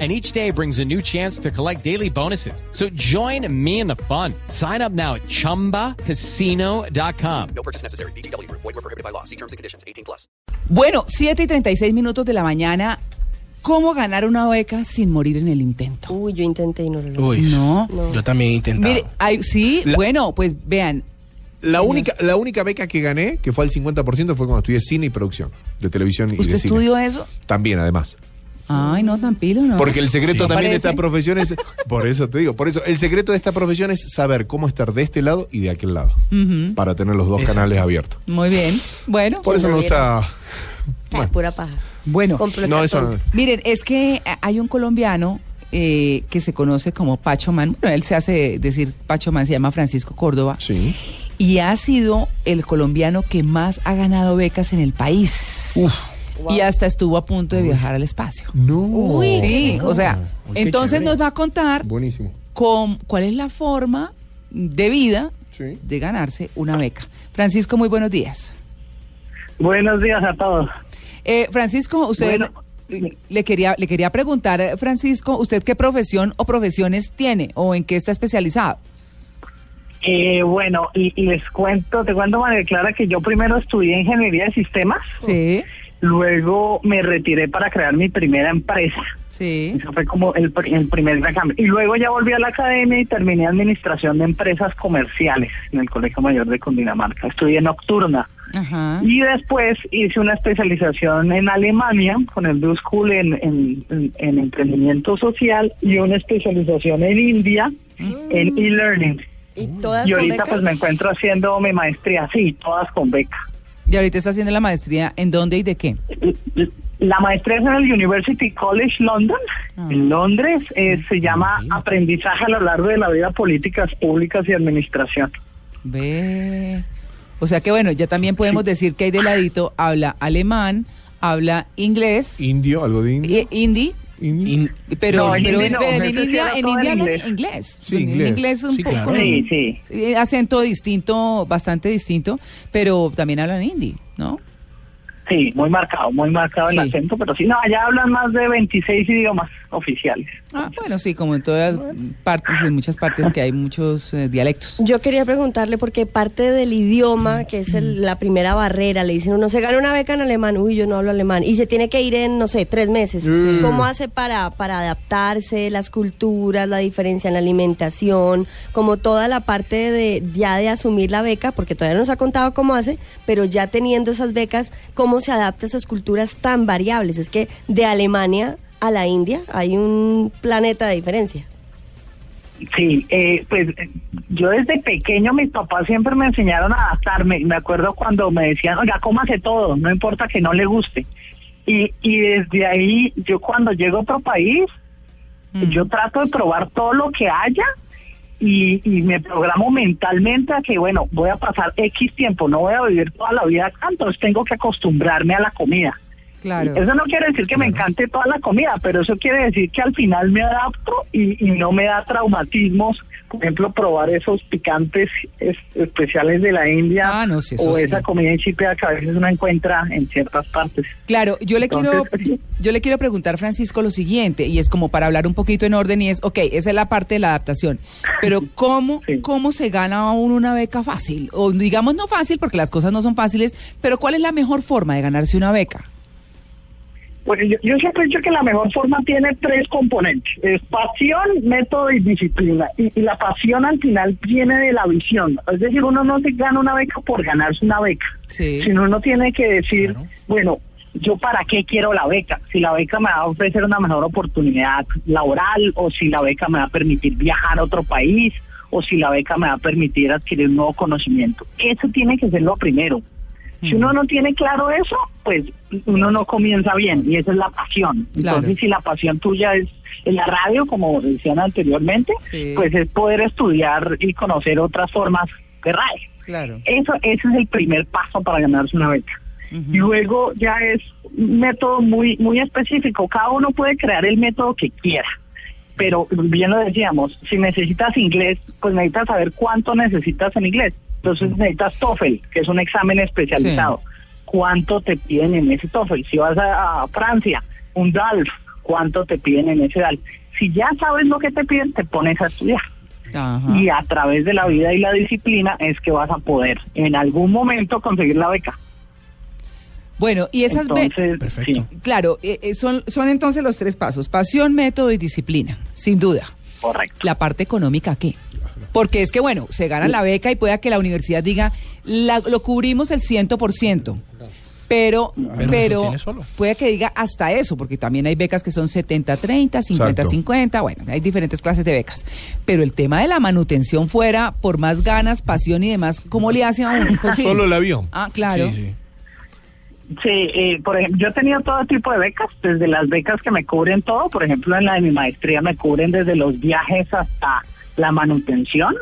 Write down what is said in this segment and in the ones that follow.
and each day brings a new chance to collect daily bonuses. So join me in the fun. Sign up now at ChumbaCasino.com. No purchase necessary. BGW. Void were prohibited by law. See terms and conditions. 18 plus. Bueno, 7 y 36 minutos de la mañana. ¿Cómo ganar una beca sin morir en el intento? Uy, yo intenté y no lo logré. Uy, No. yo también he intentado. Mire, hay- sí, La- bueno, pues vean. La Señor. única, la única beca que gané, que fue al 50%, fue cuando estudié cine y producción de televisión y ¿Usted de cine. estudió eso? También, además. Ay, no, tan pilo, ¿no? Porque el secreto Sí. también de esta profesión es, por eso te digo, por eso el secreto de esta profesión es saber cómo estar de este lado y de aquel lado, para tener los dos Exacto. canales abiertos. Muy bien. Bueno, Por eso me gusta. Ah, Bueno, pura paja. bueno. No, eso no. Miren, es que hay un colombiano eh, que se conoce como Pacho Man. Bueno, él se hace decir Pacho Man, se llama Francisco Córdoba. Sí. Y ha sido el colombiano que más ha ganado becas en el país. Uf. Y hasta estuvo a punto de viajar al espacio. No. Sí, o sea, Uy, qué entonces chévere. nos va a contar Buenísimo. con, cuál es la forma de vida Sí. de ganarse una beca. Francisco, muy buenos días. Buenos días a todos. Eh, Francisco, usted Bueno. le quería le quería preguntar, eh, Francisco, ¿usted qué profesión o profesiones tiene o en qué está especializado? Eh, bueno, y, y les cuento, te cuento, María Clara, que yo primero estudié ingeniería de sistemas, Sí, luego me retiré para crear mi primera empresa. sí. Eso fue como el, pr- el primer gran cambio. Y luego ya volví a la academia y terminé administración de empresas comerciales en el Colegio Mayor de Cundinamarca. Estudié nocturna. Ajá. Y después hice una especialización en Alemania con el Blue School en, en- en- en emprendimiento social y una especialización en India en e-learning. ¿Y todas Y con ahorita beca? pues me encuentro haciendo mi maestría, sí, todas con beca. Y ahorita está haciendo la maestría en dónde y de qué? La maestría es en el University College London, Ah. en Londres. eh, se llama Aprendizaje a lo largo de la vida, políticas públicas y administración. Ve. O sea que bueno, ya también podemos decir que ahí de ladito habla alemán, habla inglés, Indio, algo de indio. eh, hindi, In- pero, No, en pero en, en India, en en India hablan inglés. inglés. Sí, En inglés. un Sí, poco claro. Sí, sí. eh, acento distinto, bastante distinto, pero también hablan hindi, ¿no? Sí, muy marcado, muy marcado el acento, pero sí, no, allá hablan más de 26 idiomas oficiales. Ah, bueno, sí, como en todas partes, en muchas partes que hay muchos eh, dialectos. Yo quería preguntarle porque parte del idioma, que es el- la primera barrera, le dicen uno se gana una beca en alemán, uy, yo no hablo alemán, y se tiene que ir en, no sé, tres meses. ¿Cómo hace para, para adaptarse, las culturas, la diferencia en la alimentación, como toda la parte de ya de asumir la beca, porque todavía no nos ha contado cómo hace, pero ya teniendo esas becas, cómo se adapta a esas culturas tan variables? Es que de Alemania a la India hay un planeta de diferencia. Sí, eh, pues eh, yo desde pequeño mis papás siempre me enseñaron a adaptarme. Me acuerdo cuando me decían, oiga, cómase todo, no importa que no le guste. Y, y desde ahí, yo cuando llego a otro país, Mm. yo trato de probar todo lo que haya y, y me programo mentalmente a que, bueno, voy a pasar X tiempo, no voy a vivir toda la vida acá, entonces tengo que acostumbrarme a la comida. Claro. Eso no quiere decir que me encante toda la comida, pero eso quiere decir que al final me adapto y, y no me da traumatismos. Por ejemplo, probar esos picantes es- especiales de la India Ah, no, sí, eso o sí. esa comida insípida que a veces uno encuentra en ciertas partes. Claro, yo le quiero Entonces, yo le quiero preguntar Francisco lo siguiente y es como para hablar un poquito en orden y es, ok, esa es la parte de la adaptación, pero cómo Sí. cómo se gana uno una beca fácil o digamos no fácil porque las cosas no son fáciles, pero cuál es la mejor forma de ganarse una beca? Bueno, yo, yo siempre he dicho que la mejor forma tiene tres componentes. Es pasión, método y disciplina. Y, y la pasión al final viene de la visión. Es decir, uno no se gana una beca por ganarse una beca. Sí. Sino uno tiene que decir, Claro. bueno, yo para qué quiero la beca. Si la beca me va a ofrecer una mejor oportunidad laboral o si la beca me va a permitir viajar a otro país o si la beca me va a permitir adquirir un nuevo conocimiento. Eso tiene que ser lo primero. Si uno no tiene claro eso, pues uno no comienza bien y esa es la pasión. Claro. Entonces, si la pasión tuya es en la radio, como decían anteriormente, Sí. pues es poder estudiar y conocer otras formas de radio. Claro. Eso, ese es el primer paso para ganarse una beca. Y luego ya es un método muy, muy específico. Cada uno puede crear el método que quiera. Pero bien lo decíamos, si necesitas inglés, pues necesitas saber cuánto necesitas en inglés. Entonces necesitas TOEFL, que es un examen especializado. ¿Cuánto te piden en ese TOEFL? Si vas a, a Francia, un DALF, ¿cuánto te piden en ese DALF? Si ya sabes lo que te piden, te pones a estudiar. Ajá. Y a través de la vida y la disciplina es que vas a poder en algún momento conseguir la beca. Bueno, y esas Entonces, Perfecto. sí, claro, eh, eh, son, son entonces los tres pasos, pasión, método y disciplina, sin duda. correcto. La parte económica, ¿qué? Porque es que, bueno, se gana la beca y pueda que la universidad diga, la- lo cubrimos el 100%, pero, Pero solo. puede que diga hasta eso, porque también hay becas que son 70-30, 50-50, bueno, hay diferentes clases de becas. Pero el tema de la manutención fuera, por más ganas, pasión y demás, ¿cómo le hace a? José? Solo el avión. Ah, claro. Sí, sí. Sí, eh, por ejemplo, yo he tenido todo tipo de becas, desde las becas que me cubren todo, por ejemplo, en la de mi maestría me cubren desde los viajes hasta la manutención,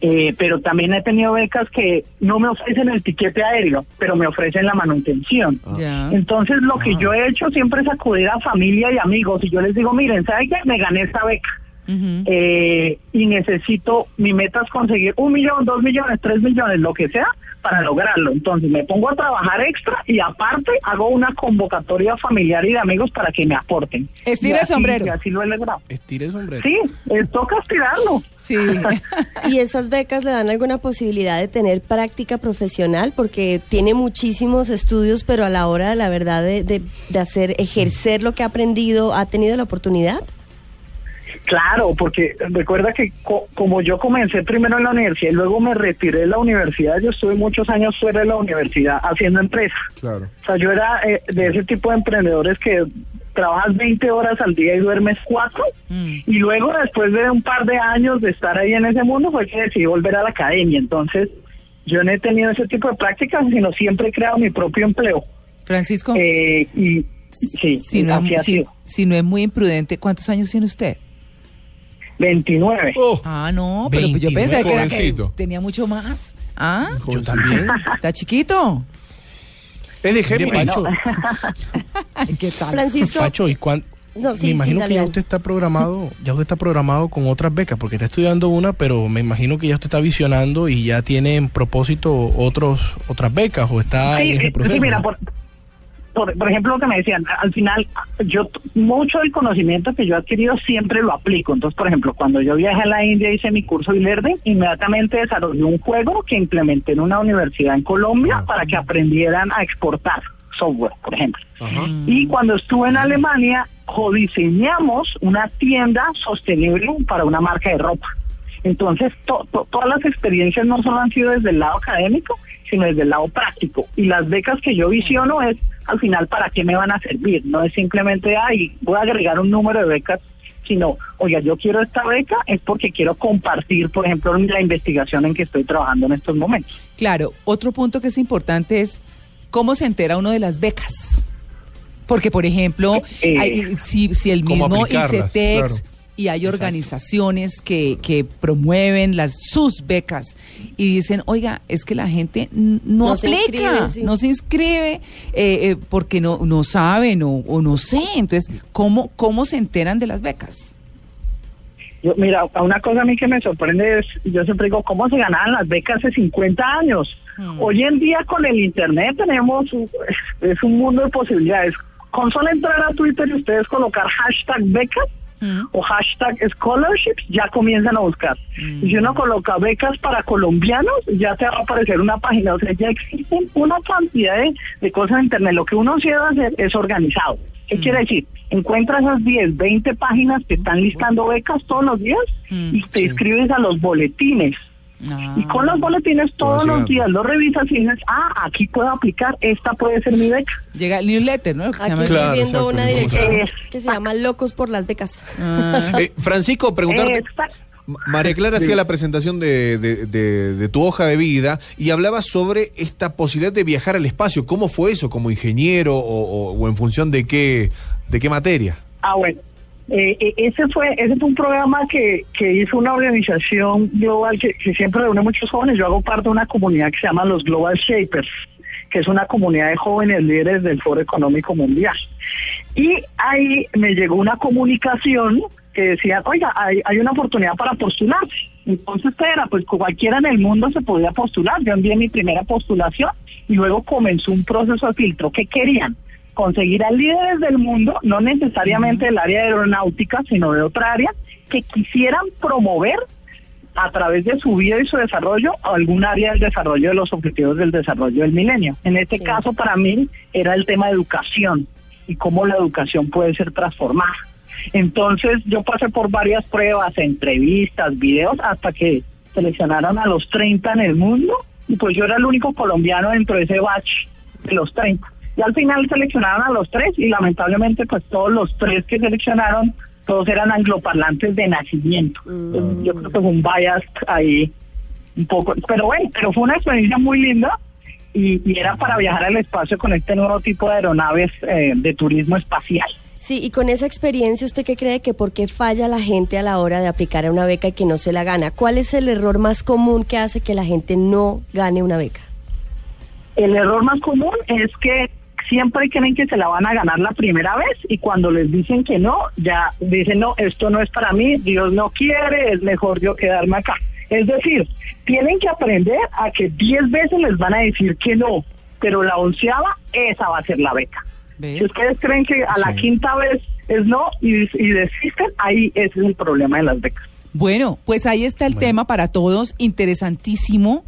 eh, pero también he tenido becas que no me ofrecen el tiquete aéreo, pero me ofrecen la manutención. Ya. Entonces, lo que yo he hecho siempre es acudir a familia y amigos y yo les digo, miren, ¿saben qué? Me gané esta beca. Eh, y necesito, mi meta es conseguir un millón, dos millones, tres millones, lo que sea, para lograrlo. Entonces me pongo a trabajar extra y aparte hago una convocatoria familiar y de amigos para que me aporten. Estira el sombrero. Y así lo he logrado. Estire el sombrero. Sí, es, toca estirarlo. Sí. ¿Y esas becas le dan alguna posibilidad de tener práctica profesional? Porque tiene muchísimos estudios, pero a la hora de la verdad de, de- de hacer, ejercer lo que ha aprendido, ¿ha tenido la oportunidad? Claro, porque recuerda que co- como yo comencé primero en la universidad y luego me retiré de la universidad, yo estuve muchos años fuera de la universidad haciendo empresa. Claro. O sea, yo era eh, de ese tipo de emprendedores que trabajas 20 horas al día y duermes 4. Mm. Y luego, después de un par de años de estar ahí en ese mundo, fue que decidí volver a la academia. Entonces, yo no he tenido ese tipo de prácticas, sino siempre he creado mi propio empleo. Francisco, Eh, y sí, si, no, así ha si- sido. si no es muy imprudente, ¿cuántos años tiene usted? 29. Oh, Ah, no, pero pues yo 29, pensé que, era que tenía mucho más. Ah, Yo también. está chiquito. es de Géminis. ¿Qué tal? Francisco, Pacho, ¿y cuán- No, sí, me imagino sí, que ya usted está programado, ya usted está programado con otras becas, porque está estudiando una, pero me imagino que ya usted está visionando y ya tiene en propósito otros otras becas o está Sí, en ese eh, proceso. sí, mira, ¿no? por, por, por ejemplo, lo que me decían, al final, yo mucho del conocimiento que yo he adquirido siempre lo aplico. Entonces, por ejemplo, cuando yo viajé a la India hice mi curso de learning, inmediatamente desarrollé un juego que implementé en una universidad en Colombia para que aprendieran a exportar software, por ejemplo. Ajá. Y cuando estuve en Alemania, codiseñamos una tienda sostenible para una marca de ropa. Entonces, to- to- todas las experiencias no solo han sido desde el lado académico, sino desde el lado práctico. Y las becas que yo visiono es, al final, ¿para qué me van a servir? No es simplemente, ay, voy a agregar un número de becas, sino, oiga, yo quiero esta beca, es porque quiero compartir, por ejemplo, la investigación en que estoy trabajando en estos momentos. Claro, otro punto que es importante es cómo se entera uno de las becas. Porque, por ejemplo, Eh, hay- si, si el mismo ICETEX claro. Y hay organizaciones que, que promueven las sus becas y dicen, oiga, es que la gente no, No se aplica, inscribe, sí. no se inscribe eh, eh, porque no, no saben o, o no sé. Entonces, ¿cómo, ¿cómo se enteran de las becas? Yo, mira, una cosa a mí que me sorprende es, yo siempre digo, ¿cómo se ganaban las becas hace 50 años? Hoy en día con el Internet tenemos, es un mundo de posibilidades. Con solo entrar a Twitter y ustedes colocar hashtag becas o hashtag scholarships, ya comienzan a buscar. Si uno coloca becas para colombianos, ya te va a aparecer una página. O sea, ya existen una cantidad de, de cosas en Internet. Lo que uno sí debe hacer es organizado. ¿Qué quiere decir? Encuentra esas 10, 20 páginas que están listando becas todos los días y te inscribes a los boletines. Ah. Y con los boletines todos Todo los días los revisas y dices, ah, aquí puedo aplicar, esta puede ser mi beca. Llega el newsletter, ¿no? Que se Aquí estoy Claro, viendo exacto, una dirección que se llama Locos por las becas. Ah. Eh, Francisco, preguntarte. Exacto. María Clara hacía la presentación de, de- de- de tu hoja de vida y hablaba sobre esta posibilidad de viajar al espacio. ¿Cómo fue eso? ¿Como ingeniero o, o- o en función de qué, de qué materia? Ah, bueno. Eh, eh, ese fue ese fue un programa que, que hizo una organización global que, siempre reúne muchos jóvenes. Yo hago parte de una comunidad que se llama los Global Shapers, que es una comunidad de jóvenes líderes del Foro Económico Mundial. Y ahí me llegó una comunicación que decía, oiga, hay, hay una oportunidad para postularse. Entonces, ¿qué era? Pues cualquiera en el mundo se podía postular. Yo envié mi primera postulación y luego comenzó un proceso de filtro. ¿Qué querían? Conseguir a líderes del mundo, no necesariamente del área aeronáutica, sino de otra área, que quisieran promover a través de su vida y su desarrollo algún área del desarrollo de los objetivos del desarrollo del milenio. En este Sí. caso, para mí, era el tema de educación y cómo la educación puede ser transformada. Entonces, yo pasé por varias pruebas, entrevistas, videos, hasta que seleccionaron a los 30 en el mundo y pues yo era el único colombiano dentro de ese batch de los 30. Y al final seleccionaron a los tres y lamentablemente pues todos los tres que seleccionaron, todos eran angloparlantes de nacimiento. Entonces, Yo creo que fue un bias ahí un poco, pero bueno, pero fue una experiencia muy linda y, y era para viajar al espacio con este nuevo tipo de aeronaves eh, de turismo espacial. Sí, y con esa experiencia, ¿usted qué cree que por qué falla la gente a la hora de aplicar a una beca y que no se la gana? ¿Cuál es el error más común que hace que la gente no gane una beca? El error más común es que siempre creen que se la van a ganar la primera vez y cuando les dicen que no, ya dicen, no, esto no es para mí, Dios no quiere, es mejor yo quedarme acá. Es decir, tienen que aprender a que 10 veces les van a decir que no, pero la onceava, esa va a ser la beca. ¿Ve? Si ustedes creen que a la Sí. quinta vez es no y, y desisten, ahí ese es el problema de las becas. Bueno, pues ahí está el Bueno. tema para todos, interesantísimo.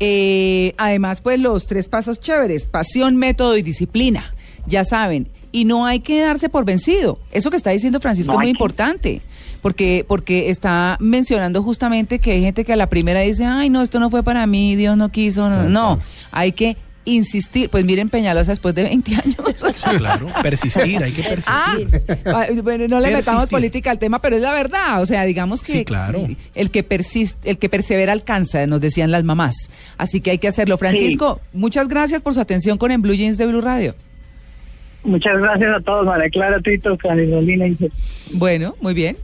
Eh, además, pues los tres pasos chéveres, pasión, método y disciplina, ya saben. Y no hay que darse por vencido. Eso que está diciendo Francisco No es muy que- importante, porque, porque está mencionando justamente que hay gente que a la primera dice, ay, no, esto no fue para mí, Dios no quiso. No, no. hay que insistir. Pues miren Peñalosa después de 20 años. Sí, claro, persistir, hay que persistir. Ah, bueno, no le metamos política al tema, pero es la verdad. O sea, digamos que Sí, claro. el que persiste, el que persevera alcanza, nos decían las mamás. Así que hay que hacerlo. Francisco, muchas gracias por su atención con En Blue Jeans de Blue Radio. Muchas gracias a todos, María Clara, Tito, Carolina. Bueno, muy bien.